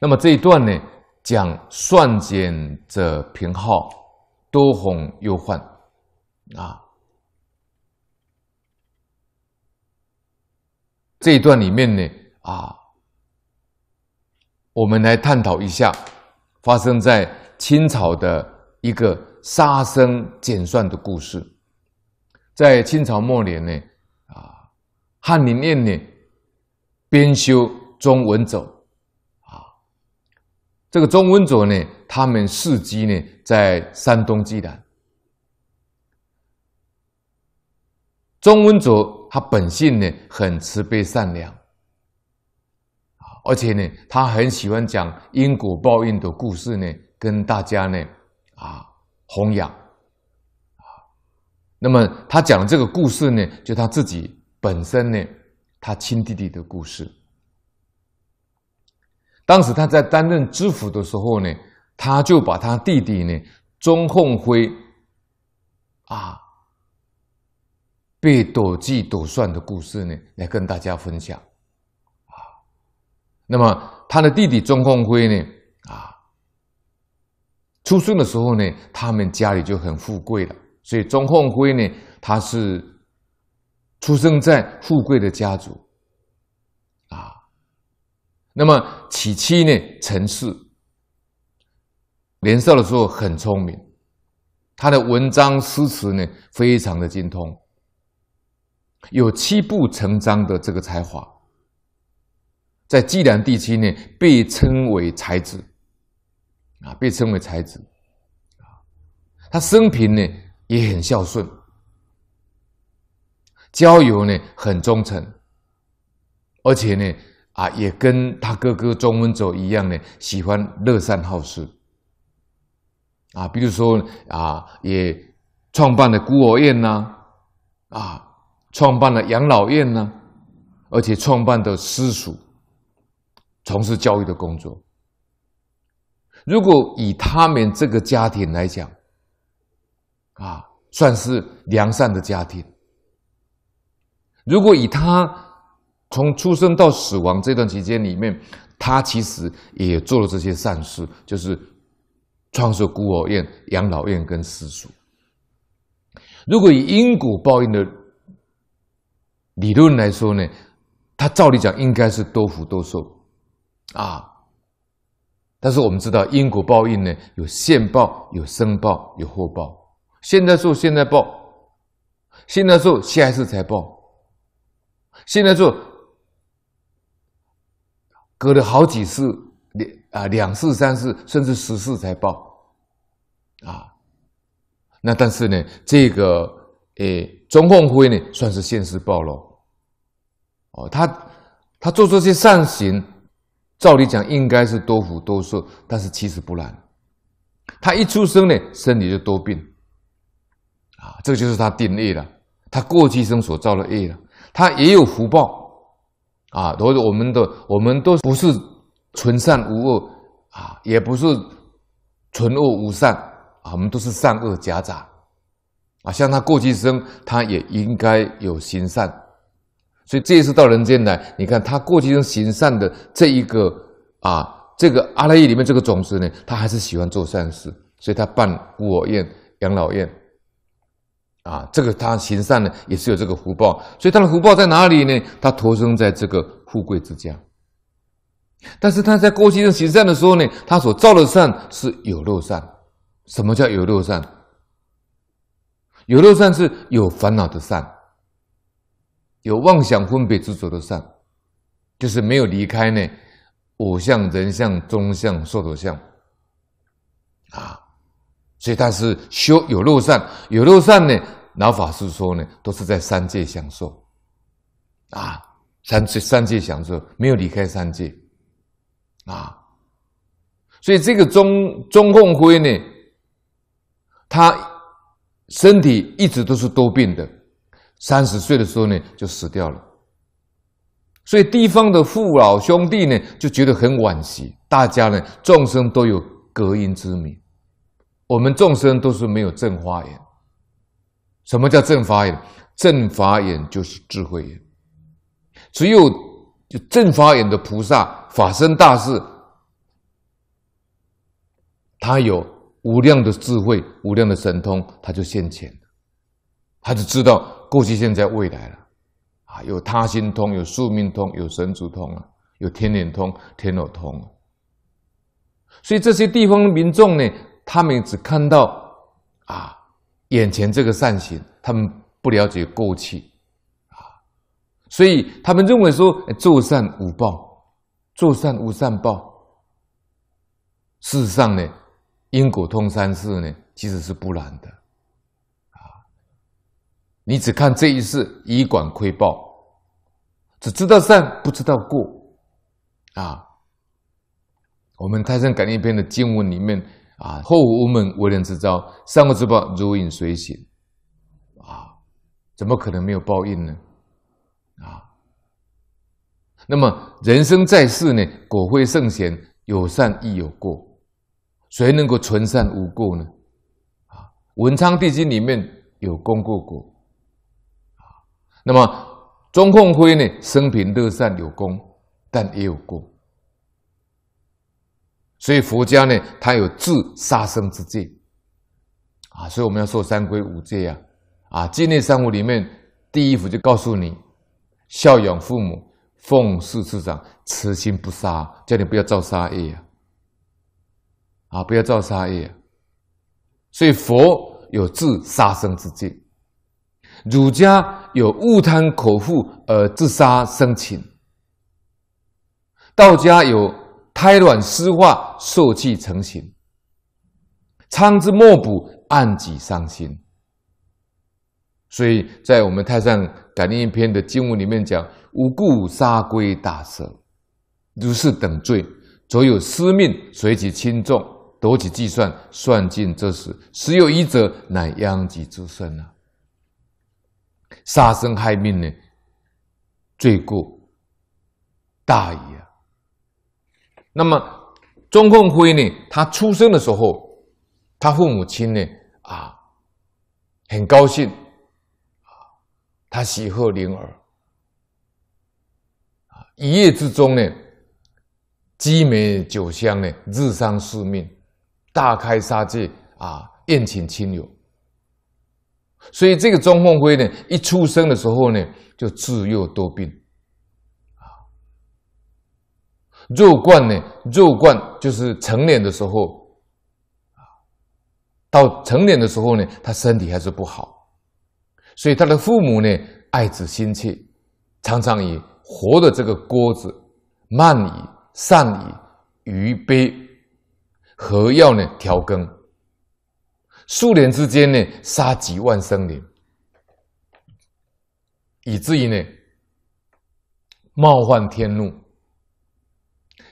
那么这一段呢，讲算减者贫好，多哄忧患啊。这一段里面呢，啊，我们来探讨一下发生在清朝的一个杀生减算的故事。在清朝末年呢，啊，翰林院呢编修钟文走，这个钟文走呢，他们事迹呢在山东济南。钟文走。他本性呢很慈悲善良，而且呢他很喜欢讲因果报应的故事呢，跟大家呢啊弘扬啊。那么他讲的这个故事呢，就他自己本身呢，他亲弟弟的故事。当时他在担任知府的时候呢，他就把他弟弟呢钟凤辉啊。被斗计斗算的故事呢，来跟大家分享啊。那么他的弟弟钟凤辉呢，啊，出生的时候呢，他们家里就很富贵了，所以钟凤辉呢，他是出生在富贵的家族。那么其妻呢，陈氏，年少的时候很聪明，他的文章诗词呢，非常的精通。有七步成章的这个才华，在济南地区呢，被称为才子，啊，被称为才子，啊，他生平呢也很孝顺，交友呢很忠诚，而且呢啊也跟他哥哥钟文走一样呢，喜欢乐善好施，啊，比如说啊，也创办了孤儿院呐，啊。创办了养老院呐，而且创办的私塾，从事教育的工作。如果以他们这个家庭来讲，啊，算是良善的家庭。如果以他从出生到死亡这段期间里面，他其实也做了这些善事，就是创设孤儿院、养老院跟私塾。如果以因果报应的理论来说呢，他照理讲应该是多福多寿，啊，但是我们知道因果报应呢，有现报、有生报、有后报。现在做现在报，现在做下一次才报，现在做隔了好几次两啊两次三次甚至十次才报，啊，那但是呢这个。诶，钟凤辉呢，算是现世报喽。哦，他他做这些善行，照理讲应该是多福多寿，但是其实不然。他一出生呢，身体就多病，啊，这就是他定业了，他过去生所造的业了。他也有福报，啊，都我们的我们都不是纯善无恶，啊，也不是纯恶无善，啊，我们都是善恶夹杂。啊，像他过去生，他也应该有行善，所以这一次到人间来，你看他过去生行善的这一个啊，这个阿赖耶里面这个种子呢，他还是喜欢做善事，所以他办孤儿院、养老院，啊，这个他行善呢也是有这个福报，所以他的福报在哪里呢？他投生在这个富贵之家，但是他在过去生行善的时候呢，他所造的善是有漏善，什么叫有漏善？有漏善是有烦恼的善，有妄想分别执着的善，就是没有离开呢我相、人相、中相、寿陀相啊，所以他是修有漏善。有漏善呢，老法师说呢，都是在三界享受啊，三界三界享受，没有离开三界啊，所以这个钟钟凤辉呢，他。身体一直都是多病的，三十岁的时候呢就死掉了，所以地方的父老兄弟呢就觉得很惋惜。大家呢众生都有隔阴之名，我们众生都是没有正法眼。什么叫正法眼？正法眼就是智慧眼，只有正法眼的菩萨法身大士他有无量的智慧、无量的神通，他就现前，他就知道过去、现在、未来了。啊，有他心通，有宿命通，有神足通啊，有天眼通、天耳通。所以这些地方的民众呢，他们只看到啊眼前这个善行，他们不了解过去啊，所以他们认为说做善无报。做善无善报，事实上呢，因果通三世呢，其实是不然的，啊，你只看这一世，以管窥报，只知道善，不知道过，啊，我们太上感应篇的经文里面啊，后无门为人之招，善恶之报如影随形，啊，怎么可能没有报应呢？啊。那么人生在世呢，果非圣贤，有善亦有过，谁能够纯善无过呢？啊，文昌帝君里面有功过果，啊，那么钟凤辉呢，生平乐善有功，但也有过，所以佛家呢，他有治杀生之戒，啊，所以我们要受三规五戒呀，啊，戒内三五里面第一幅就告诉你，孝养父母。奉事师长，慈心不杀，叫你不要造杀业啊！啊，不要造杀业啊！所以佛有治杀生之戒，儒家有勿贪口腹而自杀生情，道家有胎卵湿化受气成形，苍之莫卜暗己伤心。所以在我们太上感应篇的经文里面讲。无故杀归大蛇，如是等罪，则有司命随其轻重，夺其计算，算尽之时，十有一者，乃殃及自身啊！杀生害命呢，罪过大矣！那么钟凤辉呢，他出生的时候，他父母亲呢，啊，很高兴啊，他喜贺麟儿。一夜之中呢，鸡鸣酒香呢，日丧四命，大开杀戒啊，宴请亲友。所以这个钟凤辉呢，一出生的时候呢，就自幼多病啊。肉冠呢，肉冠就是成年的时候啊，到成年的时候呢，他身体还是不好，所以他的父母呢，爱子心切，常常以。活的这个锅子，慢以善以余悲，何要呢调羹？数年之间呢，杀几万生灵，以至于呢冒犯天怒，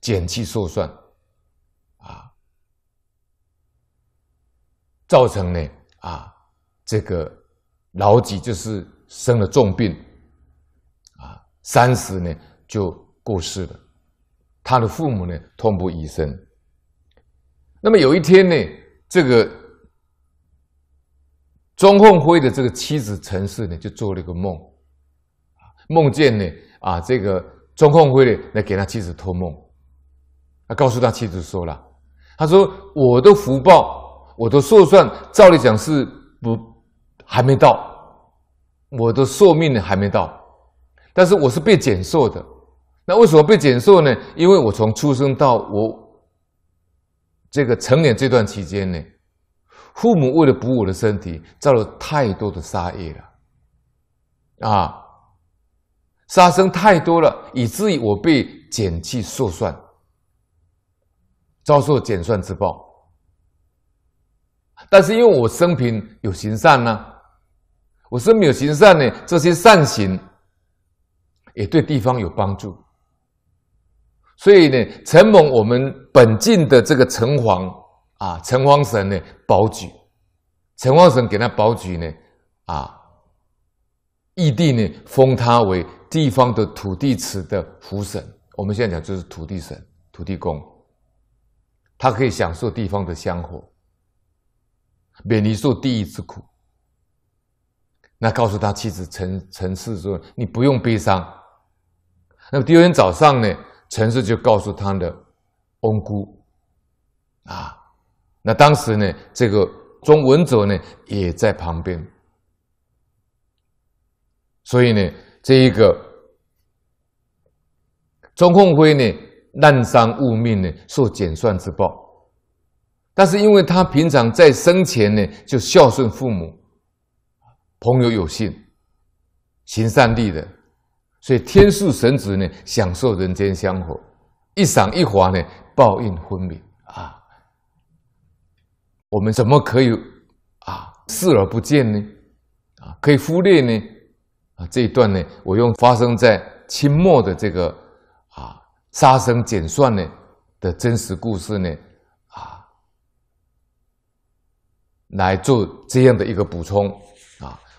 减气受算，啊，造成呢啊这个老几就是生了重病。啊三十呢就过世了，他的父母呢痛不欲生。那么有一天呢，这个钟凤辉的这个妻子陈氏呢就做了一个梦，梦见呢啊这个钟凤辉呢来给他妻子托梦，他告诉他妻子说了，他说我的福报，我的寿算，照理讲是不还没到，我的寿命呢还没到。但是我是被减寿的，那为什么被减寿呢？因为我从出生到我这个成年这段期间呢，父母为了补我的身体，造了太多的杀业了，啊，杀生太多了，以至于我被减去寿算，遭受减算之报。但是因为我生平有行善呢、我生平有行善呢，这些善行。也对地方有帮助，所以呢，承蒙我们本境的这个城隍啊，城隍神呢保举，城隍神给他保举呢，啊，义帝呢封他为地方的土地祠的福神，我们现在讲就是土地神、土地公，他可以享受地方的香火，免于受地狱之苦。那告诉他妻子陈陈氏说：“你不用悲伤。”那么第二天早上呢，陈氏就告诉他的翁姑，啊，那当时呢，这个钟文哲呢也在旁边，所以呢，这一个钟凤辉呢，滥觴误命呢，受减算之报。但是因为他平常在生前呢，就孝顺父母，朋友有信，行善利的，所以天赐神子呢，享受人间香火，一赏一罚呢，报应分明啊。我们怎么可以啊视而不见呢？啊，可以忽略呢？啊，这一段呢，我用发生在清末的这个杀生减算呢的真实故事呢啊来做这样的一个补充啊。